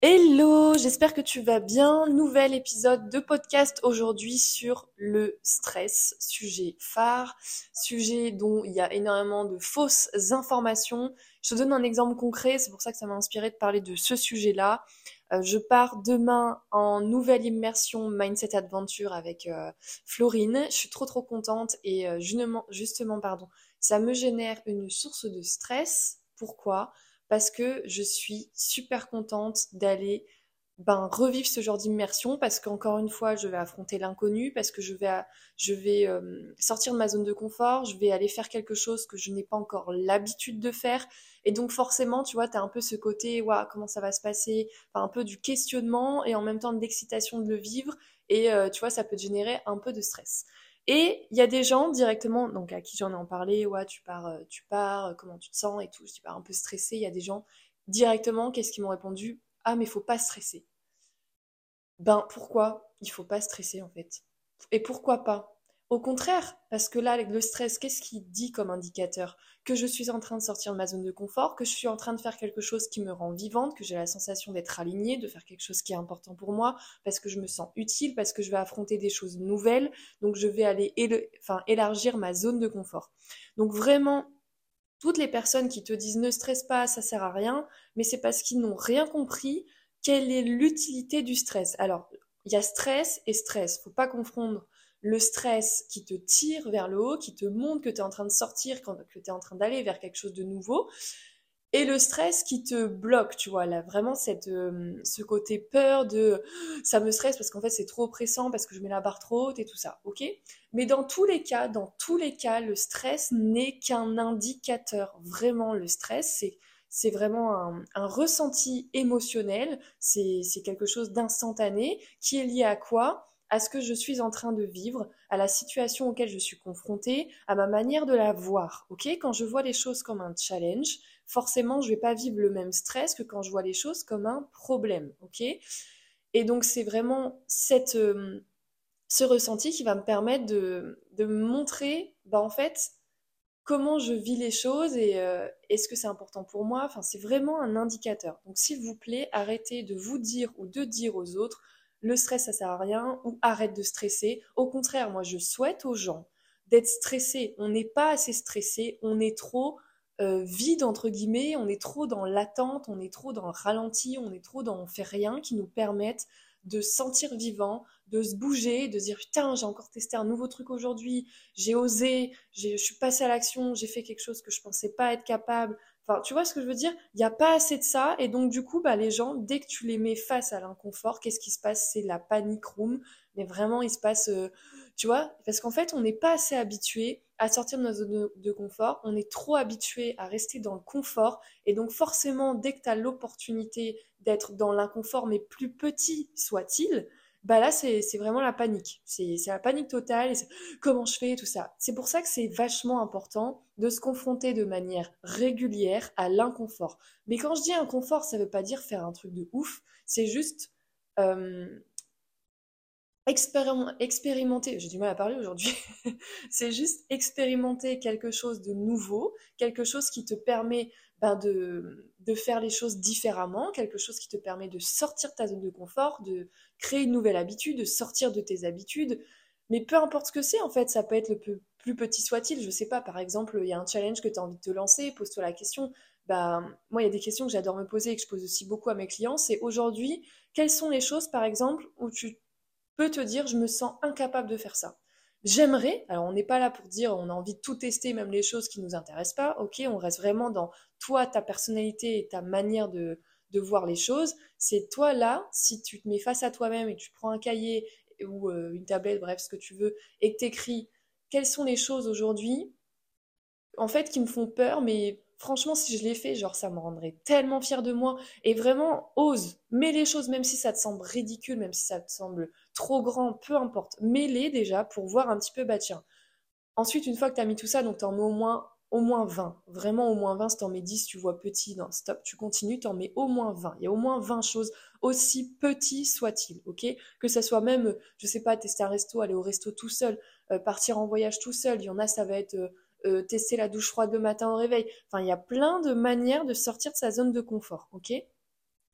Hello, j'espère que tu vas bien. Nouvel épisode de podcast aujourd'hui sur le stress, sujet phare, sujet dont il y a énormément de fausses informations. Je te donne un exemple concret, c'est pour ça que ça m'a inspiré de parler de ce sujet-là. Euh, je pars demain en nouvelle immersion Mindset Adventure avec euh, Florine. Je suis trop trop contente et euh, justement, justement, pardon, ça me génère une source de stress. Pourquoi? Parce que je suis super contente d'aller ben, revivre ce genre d'immersion parce qu'encore une fois, je vais affronter l'inconnu, parce que je vais, euh, sortir de ma zone de confort, je vais aller faire quelque chose que je n'ai pas encore l'habitude de faire. Et donc forcément, tu vois, tu as un peu ce côté, waouh, comment ça va se passer, enfin, un peu du questionnement et en même temps de l'excitation de le vivre. Et euh, tu vois, ça peut générer un peu de stress. Et il y a des gens directement, donc à qui j'en ai en parlé, ouais, tu pars, euh, tu pars, euh, comment tu te sens? et tout, je pars un peu stressé. Il y a des gens directement, qu'est-ce qu'ils m'ont répondu Ah, mais faut pas stresser. Ben pourquoi il faut pas stresser en fait? Et pourquoi pas? Au contraire, parce que là, le stress, qu'est-ce qu'il dit comme indicateur? Que je suis en train de sortir de ma zone de confort, que je suis en train de faire quelque chose qui me rend vivante, que j'ai la sensation d'être alignée, de faire quelque chose qui est important pour moi, parce que je me sens utile, parce que je vais affronter des choses nouvelles, donc je vais aller enfin, élargir ma zone de confort. Donc vraiment, toutes les personnes qui te disent ne stresse pas, ça sert à rien, mais c'est parce qu'ils n'ont rien compris quelle est l'utilité du stress. Alors, il y a stress et stress, faut pas confondre le stress qui te tire vers le haut, qui te montre que tu es en train de sortir, que tu es en train d'aller vers quelque chose de nouveau, et le stress qui te bloque, tu vois, là, vraiment cette, euh, ce côté peur de ça me stresse parce qu'en fait c'est trop oppressant, parce que je mets la barre trop haute et tout ça, ok? Mais dans tous les cas, dans tous les cas, le stress n'est qu'un indicateur. Vraiment, le stress, c'est c'est vraiment un, un, ressenti émotionnel, c'est quelque chose d'instantané qui est lié à quoi? À ce que je suis en train de vivre, à la situation auquel je suis confrontée, à ma manière de la voir. Ok, quand je vois les choses comme un challenge, forcément, je vais pas vivre le même stress que quand je vois les choses comme un problème. Ok, et donc c'est vraiment cette euh, ce ressenti qui va me permettre de, de montrer, bah en fait, comment je vis les choses et euh, est-ce que c'est important pour moi? Enfin, c'est vraiment un indicateur. Donc, s'il vous plaît, arrêtez de vous dire ou de dire aux autres le stress, ça sert à rien, ou arrête de stresser. Au contraire, moi, je souhaite aux gens d'être stressés. On n'est pas assez stressé, on est trop euh, vide, entre guillemets, on est trop dans l'attente, on est trop dans le ralenti, on est trop dans on fait rien qui nous permette de se sentir vivant, de se bouger, de se dire putain, j'ai encore testé un nouveau truc aujourd'hui, j'ai osé, je suis passé à l'action, j'ai fait quelque chose que je pensais pas être capable, Enfin, tu vois ce que je veux dire? Il n'y a pas assez de ça. Et donc, du coup, bah, les gens, dès que tu les mets face à l'inconfort, qu'est-ce qui se passe? C'est la panic room. Mais vraiment, il se passe. Euh, tu vois? Parce qu'en fait, on n'est pas assez habitué à sortir de notre zone de confort. On est trop habitué à rester dans le confort. Et donc, forcément, dès que tu as l'opportunité d'être dans l'inconfort, mais plus petit soit-il, bah là, c'est vraiment la panique. C'est la panique totale. comment je fais, tout ça. C'est pour ça que c'est vachement important de se confronter de manière régulière à l'inconfort. Mais quand je dis inconfort, ça ne veut pas dire faire un truc de ouf. C'est juste euh, expérimenter. J'ai du mal à parler aujourd'hui. c'est juste expérimenter quelque chose de nouveau, quelque chose qui te permet ben, de, faire les choses différemment, quelque chose qui te permet de sortir de ta zone de confort, de créer une nouvelle habitude, de sortir de tes habitudes. Mais peu importe ce que c'est, en fait, ça peut être le plus petit soit-il. Je sais pas, par exemple, il y a un challenge que tu as envie de te lancer, pose-toi la question. Bah, moi, il y a des questions que j'adore me poser et que je pose aussi beaucoup à mes clients. C'est aujourd'hui, quelles sont les choses, par exemple, où tu peux te dire, je me sens incapable de faire ça? J'aimerais, alors on n'est pas là pour dire on a envie de tout tester, même les choses qui ne nous intéressent pas, ok, on reste vraiment dans toi, ta personnalité et ta manière de, de voir les choses. C'est toi là, si tu te mets face à toi-même et tu prends un cahier ou euh, une tablette, bref, ce que tu veux, et que tu écris quelles sont les choses aujourd'hui, en fait, qui me font peur, mais franchement, si je l'ai fait, genre, ça me rendrait tellement fière de moi. Et vraiment, ose, mets les choses, même si ça te semble ridicule, même si ça te semble trop grand, peu importe. Mets-les déjà pour voir un petit peu, bah tiens. Ensuite, une fois que tu as mis tout ça, donc tu en mets au moins, au moins 20. Vraiment au moins 20. Si tu en mets 10, tu vois petit, non, stop, tu continues, tu en mets au moins 20. Il y a au moins 20 choses, aussi petit soit-il, ok? Que ça soit même, je sais pas, tester un resto, aller au resto tout seul, euh, partir en voyage tout seul. Il y en a, ça va être... Euh, euh, tester la douche froide le matin au réveil. Enfin, il y a plein de manières de sortir de sa zone de confort, ok?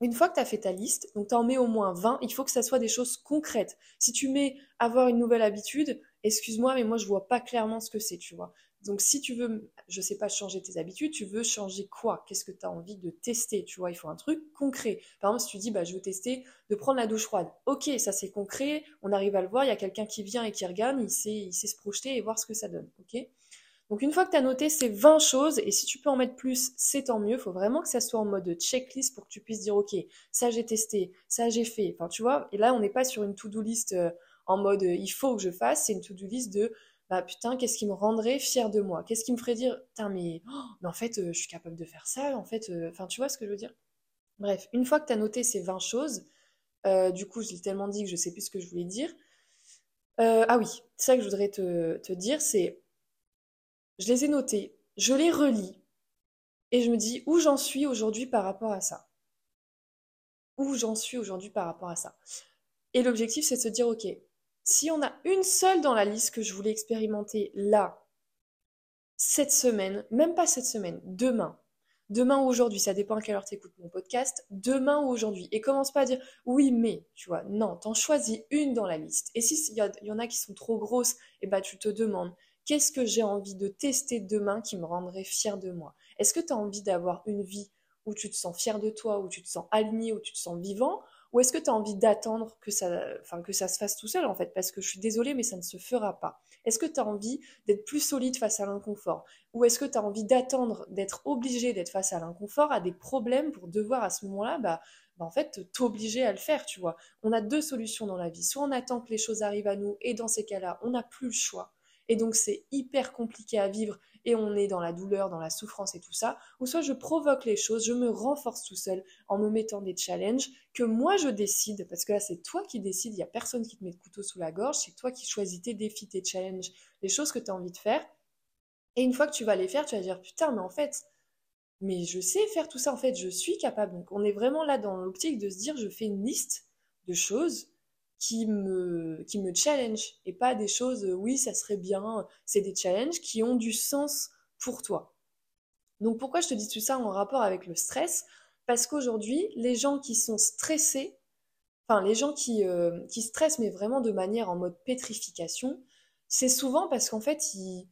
Une fois que tu as fait ta liste, donc tu en mets au moins 20, il faut que ça soit des choses concrètes. Si tu mets avoir une nouvelle habitude, excuse-moi, mais moi je vois pas clairement ce que c'est, tu vois. Donc si tu veux, je sais pas, changer tes habitudes, tu veux changer quoi? Qu'est-ce que tu as envie de tester? Tu vois, il faut un truc concret. Par exemple, si tu dis, bah, je veux tester de prendre la douche froide. Ok, ça c'est concret, on arrive à le voir, il y a quelqu'un qui vient et qui regarde, il sait, il sait se projeter et voir ce que ça donne. Ok? Donc une fois que tu as noté ces 20 choses, et si tu peux en mettre plus, c'est tant mieux, il faut vraiment que ça soit en mode checklist pour que tu puisses dire, ok, ça j'ai testé, ça j'ai fait. Enfin, tu vois, et là, on n'est pas sur une to-do list euh, en mode euh, il faut que je fasse, c'est une to-do list de bah putain, qu'est-ce qui me rendrait fier de moi? Qu'est-ce qui me ferait dire, putain, mais, oh, en fait, euh, je suis capable de faire ça, en fait, enfin, tu vois ce que je veux dire? Bref, une fois que tu as noté ces 20 choses, du coup, je l'ai tellement dit que je sais plus ce que je voulais dire. ah oui, ça que je voudrais te, te dire, c'est je les ai notés, je les relis, et je me dis où j'en suis aujourd'hui par rapport à ça. Où j'en suis aujourd'hui par rapport à ça. Et l'objectif, c'est de se dire, ok, si on a une seule dans la liste que je voulais expérimenter là, cette semaine, même pas cette semaine, demain, demain ou aujourd'hui, ça dépend à quelle heure tu écoutes mon podcast, demain ou aujourd'hui. Et commence pas à dire oui, mais, tu vois, non, t'en choisis une dans la liste. Et s'il y, y, en a qui sont trop grosses, et eh ben, tu te demandes Qu'est-ce que j'ai envie de tester demain qui me rendrait fier de moi? Est-ce que tu as envie d'avoir une vie où tu te sens fier de toi, où tu te sens aligné, où tu te sens vivant? Ou est-ce que tu as envie d'attendre que ça, enfin, que ça se fasse tout seul en fait? Parce que je suis désolée, mais ça ne se fera pas. Est-ce que tu as envie d'être plus solide face à l'inconfort? Ou est-ce que tu as envie d'attendre, d'être obligé d'être face à l'inconfort, à des problèmes pour devoir à ce moment-là bah, bah en fait, t'obliger à le faire, tu vois? On a deux solutions dans la vie. Soit on attend que les choses arrivent à nous, et dans ces cas-là, on n'a plus le choix. Et donc c'est hyper compliqué à vivre et on est dans la douleur, dans la souffrance et tout ça. Ou soit je provoque les choses, je me renforce tout seul en me mettant des challenges que moi je décide, parce que là c'est toi qui décides, il n'y a personne qui te met le couteau sous la gorge, c'est toi qui choisis tes défis, tes challenges, les choses que tu as envie de faire. Et une fois que tu vas les faire, tu vas dire putain, mais en fait, mais je sais faire tout ça, en fait, je suis capable. Donc on est vraiment là dans l'optique de se dire je fais une liste de choses qui me, qui me challenge et pas des choses, oui, ça serait bien, c'est des challenges qui ont du sens pour toi. Donc pourquoi je te dis tout ça en rapport avec le stress? Parce qu'aujourd'hui, les gens qui sont stressés, enfin les gens qui, euh, qui stressent mais vraiment de manière en mode pétrification, c'est souvent parce qu'en fait, ils,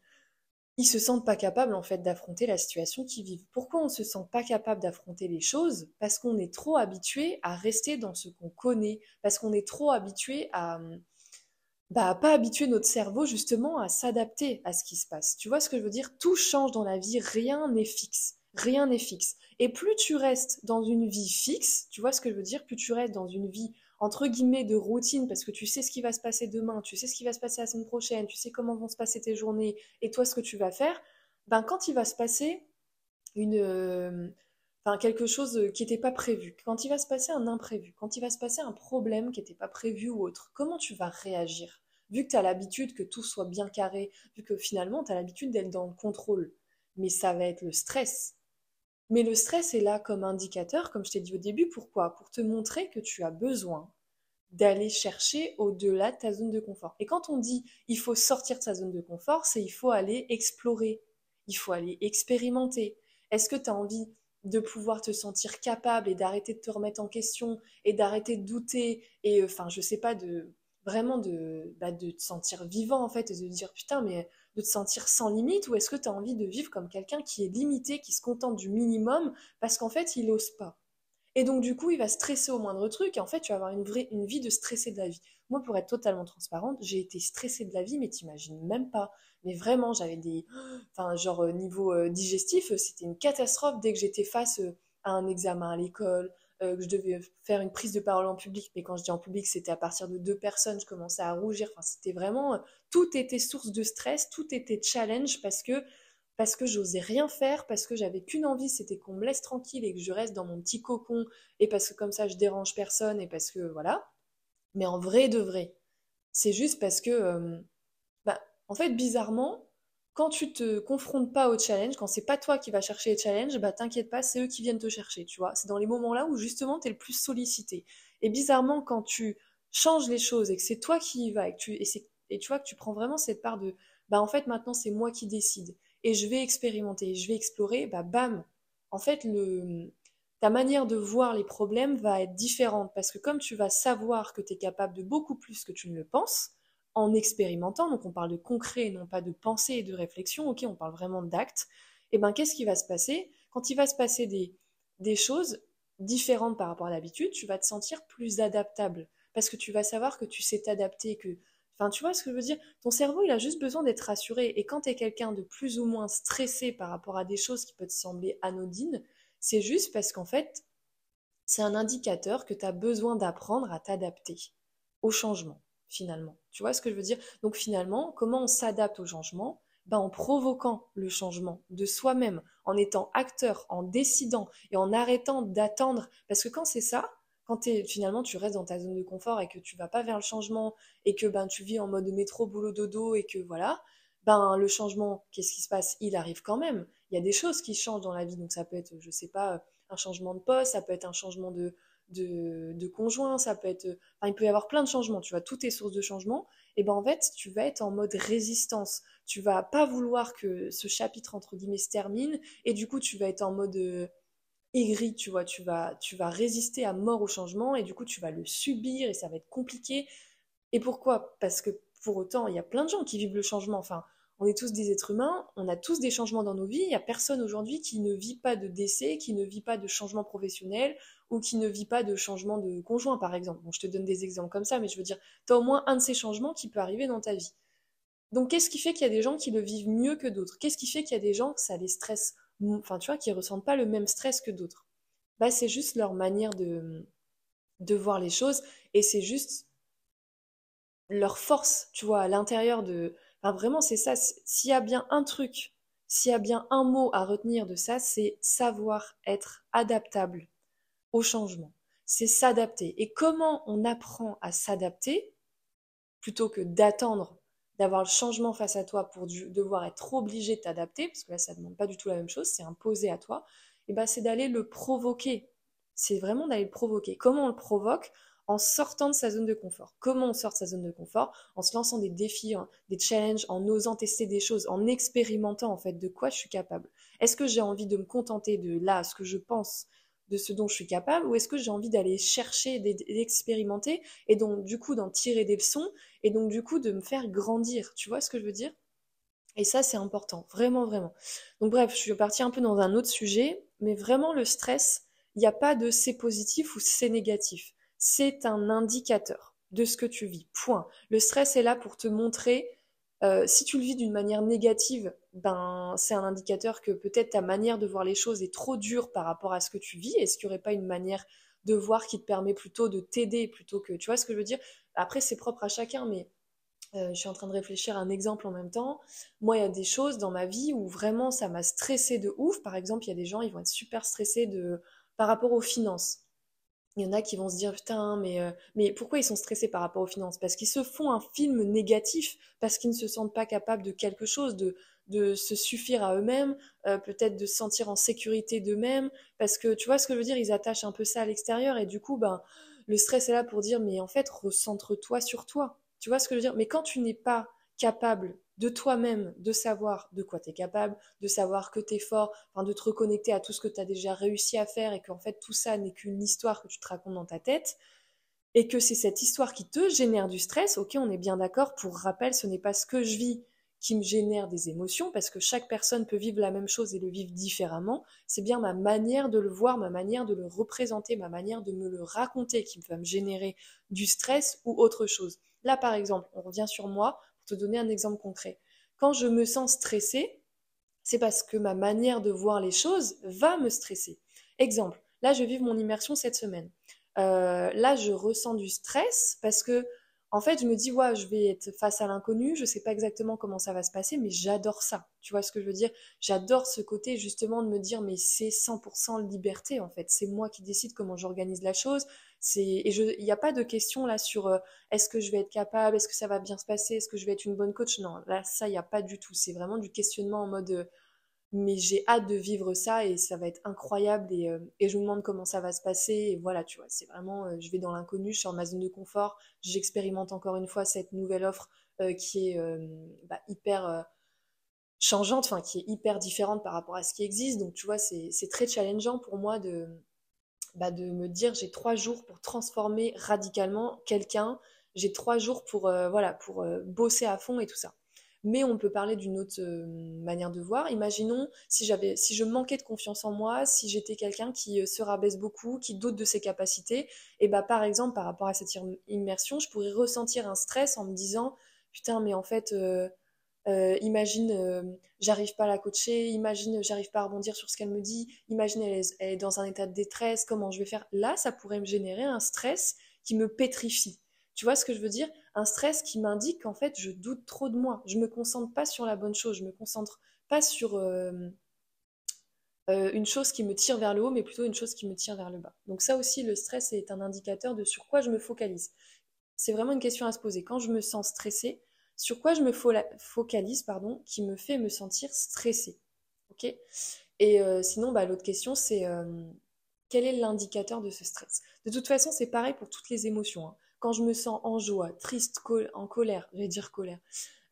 ils se sentent pas capables en fait d'affronter la situation qu'ils vivent. Pourquoi on se sent pas capable d'affronter les choses? Parce qu'on est trop habitué à rester dans ce qu'on connaît, parce qu'on est trop habitué à bah pas habituer notre cerveau justement à s'adapter à ce qui se passe. Tu vois ce que je veux dire? Tout change dans la vie, rien n'est fixe. Rien n'est fixe. Et plus tu restes dans une vie fixe, tu vois ce que je veux dire? Plus tu restes dans une vie entre guillemets de routine parce que tu sais ce qui va se passer demain, tu sais ce qui va se passer la semaine prochaine, tu sais comment vont se passer tes journées et toi ce que tu vas faire, ben quand il va se passer une euh, quelque chose qui n'était pas prévu, quand il va se passer un imprévu, quand il va se passer un problème qui n'était pas prévu ou autre, comment tu vas réagir? Vu que tu as l'habitude que tout soit bien carré, vu que finalement tu as l'habitude d'être dans le contrôle, mais ça va être le stress. Mais le stress est là comme indicateur, comme je t'ai dit au début, pourquoi? Pour te montrer que tu as besoin d'aller chercher au-delà de ta zone de confort. Et quand on dit il faut sortir de sa zone de confort, c'est il faut aller explorer, il faut aller expérimenter. Est-ce que tu as envie de pouvoir te sentir capable et d'arrêter de te remettre en question et d'arrêter de douter et euh, enfin je sais pas de vraiment de, bah, de te sentir vivant en fait et de dire putain mais de te sentir sans limite ou est-ce que tu as envie de vivre comme quelqu'un qui est limité, qui se contente du minimum parce qu'en fait il n'ose pas? Et donc du coup il va stresser au moindre truc et en fait tu vas avoir une vraie une vie de stressé de la vie. Moi pour être totalement transparente, j'ai été stressée de la vie mais t'imagines même pas. Mais vraiment j'avais des enfin genre euh, niveau euh, digestif, c'était une catastrophe dès que j'étais face euh, à un examen à l'école, euh, que je devais faire une prise de parole en public, mais quand je dis en public, c'était à partir de deux personnes, je commençais à rougir. Enfin, c'était vraiment tout était source de stress, tout était challenge parce que parce que j'osais rien faire, parce que j'avais qu'une envie, c'était qu'on me laisse tranquille et que je reste dans mon petit cocon, et parce que comme ça je dérange personne, et parce que voilà. Mais en vrai de vrai, c'est juste parce que, euh, bah, en fait, bizarrement, quand tu te confrontes pas au challenge, quand c'est pas toi qui vas chercher les challenges, bah t'inquiète pas, c'est eux qui viennent te chercher, tu vois. C'est dans les moments-là où justement tu es le plus sollicité. Et bizarrement, quand tu changes les choses et que c'est toi qui y vas et, tu, et, tu vois que tu prends vraiment cette part de bah en fait maintenant c'est moi qui décide et je vais expérimenter, je vais explorer, bah bam, en fait le ta manière de voir les problèmes va être différente parce que comme tu vas savoir que tu es capable de beaucoup plus que tu ne le penses, en expérimentant, donc on parle de concret, non pas de pensée et de réflexion, ok, on parle vraiment d'actes, et eh ben qu'est-ce qui va se passer? Quand il va se passer des, des choses différentes par rapport à l'habitude, tu vas te sentir plus adaptable parce que tu vas savoir que tu sais t'adapter, que Tu vois ce que je veux dire? Ton cerveau, il a juste besoin d'être rassuré. Et quand tu es quelqu'un de plus ou moins stressé par rapport à des choses qui peuvent te sembler anodines, c'est juste parce qu'en fait, c'est un indicateur que tu as besoin d'apprendre à t'adapter au changement, finalement. Tu vois ce que je veux dire? Donc finalement, comment on s'adapte au changement? Ben, en provoquant le changement de soi-même, en étant acteur, en décidant et en arrêtant d'attendre. Parce que quand c'est ça, finalement tu restes dans ta zone de confort et que tu vas pas vers le changement et que ben tu vis en mode métro boulot dodo et que voilà, ben le changement, qu'est-ce qui se passe? Il arrive quand même. Il y a des choses qui changent dans la vie, donc ça peut être, je sais pas, un changement de poste, ça peut être un changement de, de, conjoint, ça peut être. Enfin, il peut y avoir plein de changements, tu vois, toutes tes sources de changement. Et ben en fait, tu vas être en mode résistance. Tu vas pas vouloir que ce chapitre, entre guillemets, se termine. Et du coup, tu vas être en mode euh, aigri, tu vois. Tu vas, tu vas résister à mort au changement. Et du coup, tu vas le subir et ça va être compliqué. Et pourquoi? Parce que pour autant, il y a plein de gens qui vivent le changement. Enfin, on est tous des êtres humains, on a tous des changements dans nos vies. Il n'y a personne aujourd'hui qui ne vit pas de décès, qui ne vit pas de changement professionnel ou qui ne vit pas de changement de conjoint, par exemple. Bon, je te donne des exemples comme ça, mais je veux dire, tu as au moins un de ces changements qui peut arriver dans ta vie. Donc, qu'est-ce qui fait qu'il y a des gens qui le vivent mieux que d'autres? Qu'est-ce qui fait qu'il y a des gens que ça les stresse Enfin, tu ressentent pas le même stress que d'autres Bah, c'est juste leur manière de, de voir les choses et c'est juste leur force, tu vois, à l'intérieur de, vraiment, c'est ça. S'il y a bien un truc, s'il y a bien un mot à retenir de ça, c'est savoir être adaptable au changement. C'est s'adapter. Et comment on apprend à s'adapter plutôt que d'attendre d'avoir le changement face à toi pour devoir être obligé de t'adapter, parce que là, ça ne demande pas du tout la même chose, c'est imposé à toi, et ben, c'est d'aller le provoquer. C'est vraiment d'aller le provoquer. Comment on le provoque? En sortant de sa zone de confort. Comment on sort de sa zone de confort? En se lançant des défis, hein, des challenges, en osant tester des choses, en expérimentant en fait de quoi je suis capable. Est-ce que j'ai envie de me contenter de là, ce que je pense, de ce dont je suis capable, ou est-ce que j'ai envie d'aller chercher, d'expérimenter, et donc du coup d'en tirer des leçons, et donc du coup de me faire grandir. Tu vois ce que je veux dire? Et ça, c'est important, vraiment, vraiment. Donc bref, je suis partie un peu dans un autre sujet, mais vraiment le stress, il n'y a pas de c'est positif ou c'est négatif c'est un indicateur de ce que tu vis. Point. Le stress est là pour te montrer, euh, si tu le vis d'une manière négative, ben c'est un indicateur que peut-être ta manière de voir les choses est trop dure par rapport à ce que tu vis. Est-ce qu'il n'y aurait pas une manière de voir qui te permet plutôt de t'aider plutôt que, tu vois ce que je veux dire? Après, c'est propre à chacun, mais euh, je suis en train de réfléchir à un exemple en même temps. Moi, il y a des choses dans ma vie où vraiment ça m'a stressé de ouf. Par exemple, il y a des gens, ils vont être super stressés par rapport aux finances. Il y en a qui vont se dire putain mais euh, mais pourquoi ils sont stressés par rapport aux finances? Parce qu'ils se font un film négatif parce qu'ils ne se sentent pas capables de quelque chose, de de se suffire à eux-mêmes, euh, peut-être de se sentir en sécurité d'eux-mêmes, parce que tu vois ce que je veux dire, ils attachent un peu ça à l'extérieur et du coup ben le stress est là pour dire mais en fait recentre-toi sur toi. Tu vois ce que je veux dire? Mais quand tu n'es pas capable de toi-même, de savoir de quoi tu es capable, de savoir que tu es fort, de te reconnecter à tout ce que tu as déjà réussi à faire et qu'en fait tout ça n'est qu'une histoire que tu te racontes dans ta tête, et que c'est cette histoire qui te génère du stress, ok, on est bien d'accord, pour rappel, ce n'est pas ce que je vis qui me génère des émotions, parce que chaque personne peut vivre la même chose et le vivre différemment, c'est bien ma manière de le voir, ma manière de le représenter, ma manière de me le raconter qui va me générer du stress ou autre chose. Là, par exemple, on revient sur moi, donner un exemple concret. Quand je me sens stressée, c'est parce que ma manière de voir les choses va me stresser. Exemple, là, je vis mon immersion cette semaine. Euh, là, je ressens du stress parce que en fait, je me dis, ouais, je vais être face à l'inconnu, je sais pas exactement comment ça va se passer, mais j'adore ça. Tu vois ce que je veux dire? J'adore ce côté justement de me dire, mais c'est 100% liberté en fait. C'est moi qui décide comment j'organise la chose. Et il n'y a pas de question là sur euh, est-ce que je vais être capable, est-ce que ça va bien se passer, est-ce que je vais être une bonne coach? Non, là ça il n'y a pas du tout. C'est vraiment du questionnement en mode euh, mais j'ai hâte de vivre ça et ça va être incroyable et, euh, et, je me demande comment ça va se passer et voilà tu vois c'est vraiment je vais dans l'inconnu je suis en ma zone de confort j'expérimente encore une fois cette nouvelle offre qui est bah, hyper changeante enfin qui est hyper différente par rapport à ce qui existe donc tu vois c'est très challengeant pour moi de bah, de me dire j'ai trois jours pour transformer radicalement quelqu'un, j'ai trois jours pour, euh, voilà, pour euh, bosser à fond et tout ça. Mais on peut parler d'une autre euh, manière de voir. Imaginons si j'avais, si je manquais de confiance en moi, si j'étais quelqu'un qui se rabaisse beaucoup, qui doute de ses capacités, et bah par exemple par rapport à cette immersion, je pourrais ressentir un stress en me disant putain mais en fait euh, imagine, euh, j'arrive pas à la coacher, imagine, j'arrive pas à rebondir sur ce qu'elle me dit, imagine, elle est, dans un état de détresse, comment je vais faire? Là, ça pourrait me générer un stress qui me pétrifie. Tu vois ce que je veux dire? Un stress qui m'indique qu'en fait, je doute trop de moi. Je me concentre pas sur la bonne chose, je me concentre pas sur euh, une chose qui me tire vers le haut, mais plutôt une chose qui me tire vers le bas. Donc ça aussi, le stress est un indicateur de sur quoi je me focalise. C'est vraiment une question à se poser. Quand je me sens stressée, sur quoi je me focalise, pardon, qui me fait me sentir stressée. Ok? Et euh, sinon, bah, l'autre question, c'est euh, quel est l'indicateur de ce stress? De toute façon, c'est pareil pour toutes les émotions. Hein. Quand je me sens en joie, triste, en colère, je vais dire colère,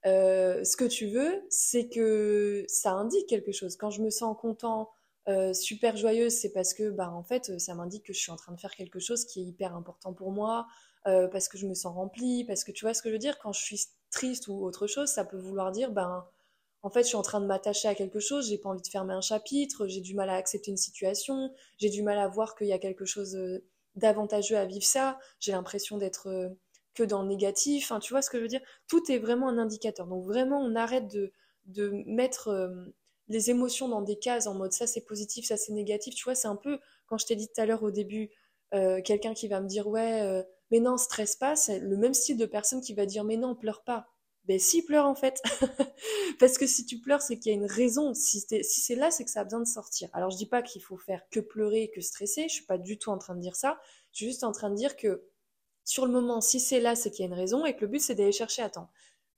euh, ce que tu veux, c'est que ça indique quelque chose. Quand je me sens content, super joyeuse, c'est parce que, bah, en fait, ça m'indique que je suis en train de faire quelque chose qui est hyper important pour moi, parce que je me sens remplie, parce que tu vois ce que je veux dire. Quand je suis triste ou autre chose, ça peut vouloir dire, ben, en fait, je suis en train de m'attacher à quelque chose, j'ai pas envie de fermer un chapitre, j'ai du mal à accepter une situation, j'ai du mal à voir qu'il y a quelque chose euh, d'avantageux à vivre ça, j'ai l'impression d'être euh, que dans le négatif, tu vois ce que je veux dire? Tout est vraiment un indicateur. Donc vraiment, on arrête de, de mettre euh, les émotions dans des cases en mode ça c'est positif, ça c'est négatif. Tu vois, c'est un peu, quand je t'ai dit tout à l'heure au début, quelqu'un qui va me dire ouais mais non, stresse pas, c'est le même style de personne qui va dire mais non, pleure pas. Ben si, pleure en fait. Parce que si tu pleures, c'est qu'il y a une raison. Si, si c'est là, c'est que ça a besoin de sortir. Alors je dis pas qu'il faut faire que pleurer, que stresser, je suis pas du tout en train de dire ça. Je suis juste en train de dire que sur le moment, si c'est là, c'est qu'il y a une raison et que le but c'est d'aller chercher temps.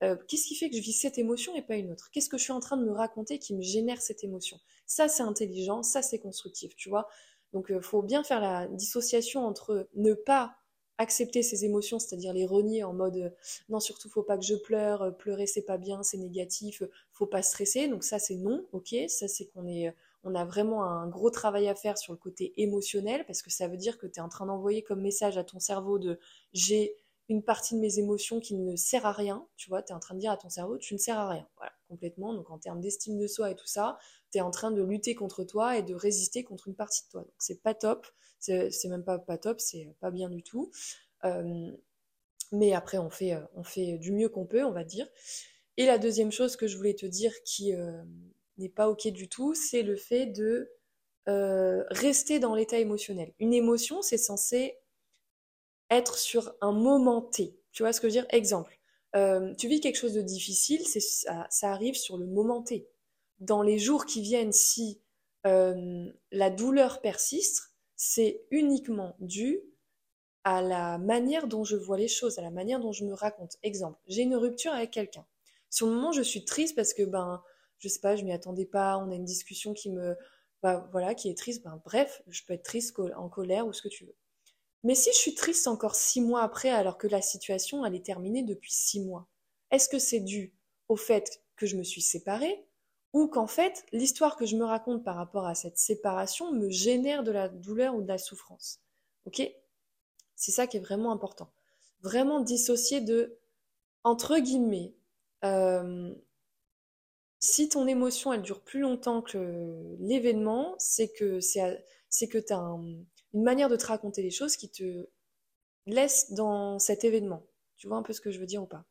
Euh, qu'est-ce qui fait que je vis cette émotion et pas une autre? Qu'est-ce que je suis en train de me raconter qui me génère cette émotion? Ça, c'est intelligent, ça, c'est constructif, tu vois. Donc, il euh, faut bien faire la dissociation entre ne pas accepter ses émotions, c'est-à-dire les renier en mode euh, non surtout faut pas que je pleure, euh, pleurer c'est pas bien, c'est négatif, euh, faut pas stresser. Donc ça c'est non, ok, ça c'est qu'on est on a vraiment un gros travail à faire sur le côté émotionnel parce que ça veut dire que tu es en train d'envoyer comme message à ton cerveau de j'ai une partie de mes émotions qui ne sert à rien, tu vois, tu es en train de dire à ton cerveau tu ne sers à rien. Donc en termes d'estime de soi et tout ça, tu es en train de lutter contre toi et de résister contre une partie de toi. Donc c'est pas top. C'est même pas, pas top, c'est pas bien du tout. Euh, mais après, on fait, euh, on fait du mieux qu'on peut, on va dire. Et la deuxième chose que je voulais te dire qui euh, n'est pas ok du tout, c'est le fait de rester dans l'état émotionnel. Une émotion, c'est censé être sur un moment T. Tu vois ce que je veux dire? Exemple. Tu vis quelque chose de difficile, ça, ça, arrive sur le moment T. Dans les jours qui viennent, si la douleur persiste, c'est uniquement dû à la manière dont je vois les choses, à la manière dont je me raconte. Exemple, j'ai une rupture avec quelqu'un. Sur le moment, je suis triste parce que, ben, je sais pas, je m'y attendais pas, on a une discussion qui me, bah, voilà, qui est triste. Ben, bref, je peux être triste, en colère ou ce que tu veux. Mais si je suis triste encore six mois après, alors que la situation, elle est terminée depuis six mois, est-ce que c'est dû au fait que je me suis séparée ou qu'en fait, l'histoire que je me raconte par rapport à cette séparation me génère de la douleur ou de la souffrance? Ok? C'est ça qui est vraiment important. Vraiment dissocier de, entre guillemets, euh, si ton émotion elle dure plus longtemps que l'événement, c'est que c'est que tu as une manière de te raconter les choses qui te laisse dans cet événement. Tu vois un peu ce que je veux dire ou pas?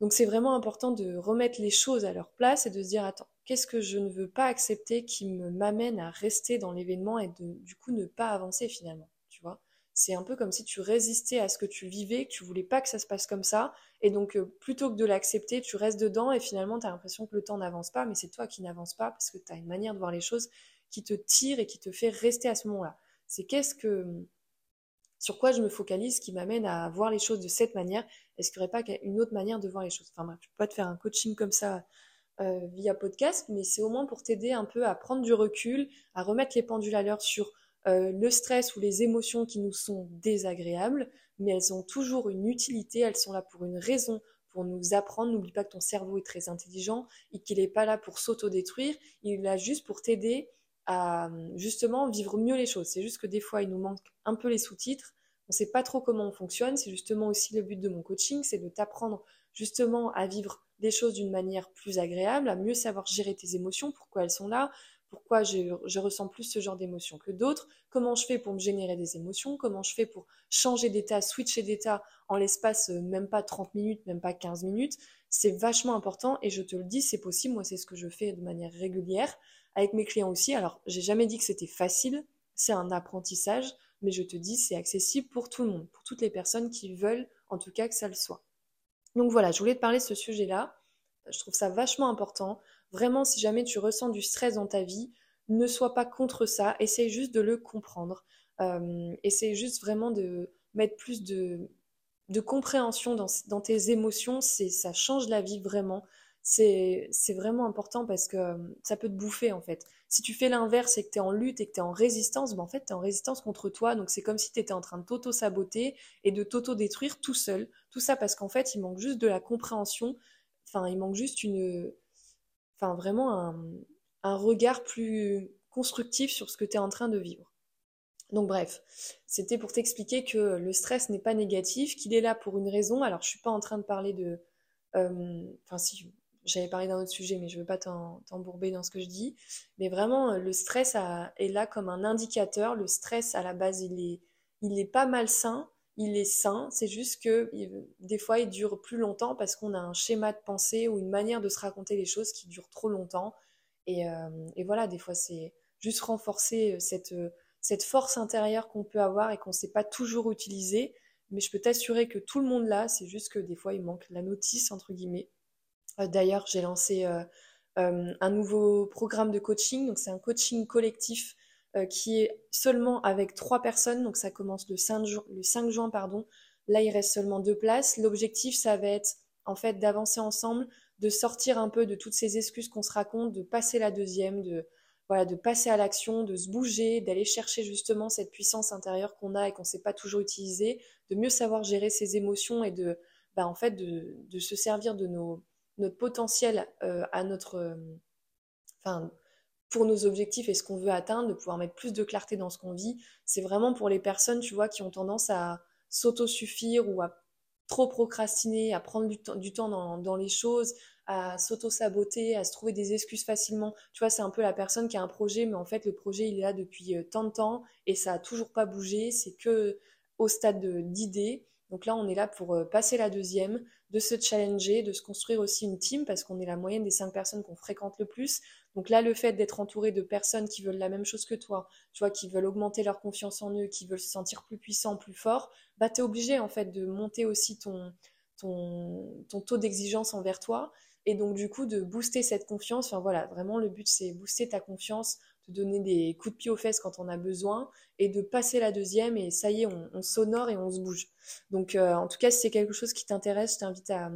Donc c'est vraiment important de remettre les choses à leur place et de se dire attends, qu'est-ce que je ne veux pas accepter qui m'amène à rester dans l'événement et de du coup ne pas avancer finalement, tu vois? C'est un peu comme si tu résistais à ce que tu vivais, que tu voulais pas que ça se passe comme ça et donc euh, plutôt que de l'accepter, tu restes dedans et finalement tu as l'impression que le temps n'avance pas, mais c'est toi qui n'avance pas parce que tu as une manière de voir les choses qui te tire et qui te fait rester à ce moment-là. C'est qu'est-ce que sur quoi je me focalise qui m'amène à voir les choses de cette manière Est-ce qu'il n'y aurait pas une autre manière de voir les choses Enfin je ne peux pas te faire un coaching comme ça euh, via podcast, mais c'est au moins pour t'aider un peu à prendre du recul, à remettre les pendules à l'heure sur euh, le stress ou les émotions qui nous sont désagréables, mais elles ont toujours une utilité, elles sont là pour une raison, pour nous apprendre. N'oublie pas que ton cerveau est très intelligent et qu'il n'est pas là pour s'autodétruire, il est là juste pour t'aider à justement vivre mieux les choses. C'est juste que des fois, il nous manque un peu les sous-titres. On ne sait pas trop comment on fonctionne. C'est justement aussi le but de mon coaching, c'est de t'apprendre justement à vivre les choses d'une manière plus agréable, à mieux savoir gérer tes émotions, pourquoi elles sont là, pourquoi je, ressens plus ce genre d'émotions que d'autres, comment je fais pour me générer des émotions, comment je fais pour changer d'état, switcher d'état en l'espace euh, même pas 30 minutes, même pas 15 minutes. C'est vachement important et je te le dis, c'est possible. Moi, c'est ce que je fais de manière régulière avec mes clients aussi. Alors, j'ai jamais dit que c'était facile, c'est un apprentissage, mais je te dis, c'est accessible pour tout le monde, pour toutes les personnes qui veulent en tout cas que ça le soit. Donc voilà, je voulais te parler de ce sujet-là. Je trouve ça vachement important. Vraiment, si jamais tu ressens du stress dans ta vie, ne sois pas contre ça. Essaye juste de le comprendre. Euh, essaye juste vraiment de mettre plus de, compréhension dans, tes émotions. Ça change la vie vraiment. C'est, vraiment important parce que euh, ça peut te bouffer en fait. Si tu fais l'inverse et que tu es en lutte et que tu es en résistance, ben en fait tu es en résistance contre toi. Donc c'est comme si tu étais en train de t'auto-saboter et de t'auto-détruire tout seul. Tout ça parce qu'en fait il manque juste de la compréhension. Enfin, il manque juste une, enfin vraiment un, regard plus constructif sur ce que tu es en train de vivre. Donc bref, c'était pour t'expliquer que le stress n'est pas négatif, qu'il est là pour une raison. Alors je suis pas en train de parler de... Euh, enfin si, j'avais parlé d'un autre sujet, mais je veux pas t'embourber dans ce que je dis. Mais vraiment, le stress est là comme un indicateur. Le stress, à la base, il est, il est pas malsain, il est sain, c'est juste que des fois il dure plus longtemps parce qu'on a un schéma de pensée ou une manière de se raconter les choses qui dure trop longtemps. Et, euh, voilà, des fois c'est juste renforcer euh, cette, euh, cette force intérieure qu'on peut avoir et qu'on ne sait pas toujours utiliser. Mais je peux t'assurer que tout le monde l'a, c'est juste que des fois il manque la notice, entre guillemets. D'ailleurs, j'ai lancé un nouveau programme de coaching, c'est un coaching collectif euh, qui est seulement avec trois personnes, donc ça commence le 5, le 5 juin, pardon. Là, il reste seulement deux places. L'objectif, ça va être en fait d'avancer ensemble, de sortir un peu de toutes ces excuses qu'on se raconte, de passer la deuxième, de passer à l'action, de se bouger, d'aller chercher justement cette puissance intérieure qu'on a et qu'on ne sait pas toujours utiliser, de mieux savoir gérer ses émotions et de, bah, en fait, de se servir de nos, notre potentiel euh, à notre, euh, enfin, pour nos objectifs et ce qu'on veut atteindre, de pouvoir mettre plus de clarté dans ce qu'on vit. C'est vraiment pour les personnes, tu vois, qui ont tendance à s'auto-suffire ou à trop procrastiner, à prendre du, temps dans, les choses, à s'auto-saboter, à se trouver des excuses facilement. Tu vois, c'est un peu la personne qui a un projet, mais en fait, le projet, il est là depuis euh, tant de temps et ça a toujours pas bougé. C'est que au stade d'idée. Donc là, on est là pour passer la deuxième, de se challenger, de se construire aussi une team parce qu'on est la moyenne des cinq personnes qu'on fréquente le plus. Donc là, le fait d'être entouré de personnes qui veulent la même chose que toi, tu vois, qui veulent augmenter leur confiance en eux, qui veulent se sentir plus puissants, plus forts, bah es obligé en fait de monter aussi ton, ton, ton taux d'exigence envers toi et donc du coup de booster cette confiance. Enfin voilà, vraiment le but c'est booster ta confiance, de donner des coups de pied aux fesses quand on a besoin et de passer la deuxième et ça y est, on, s'honore et on se bouge. Donc euh, en tout cas, si c'est quelque chose qui t'intéresse, je t'invite à,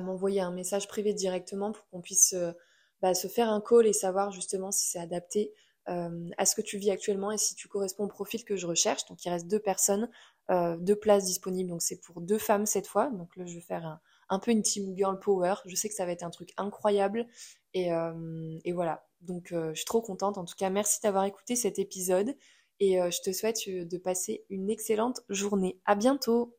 m'envoyer un message privé directement pour qu'on puisse euh, bah, se faire un call et savoir justement si c'est adapté euh, à ce que tu vis actuellement et si tu corresponds au profil que je recherche. Donc il reste deux personnes, deux places disponibles. Donc c'est pour deux femmes cette fois. Donc là je vais faire un, peu une team girl power. Je sais que ça va être un truc incroyable. Et voilà. Donc euh, je suis trop contente. En tout cas, merci d'avoir écouté cet épisode et euh, je te souhaite euh, de passer une excellente journée. À bientôt.